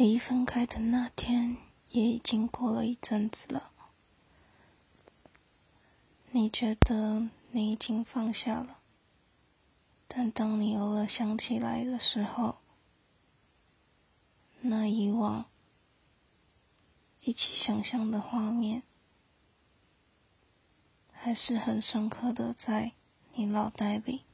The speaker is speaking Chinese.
离分开的那天也已经过了一阵子了。你觉得你已经放下了但当你偶尔想起来的时候那以往一起想象的画面还是很深刻的在你脑袋里。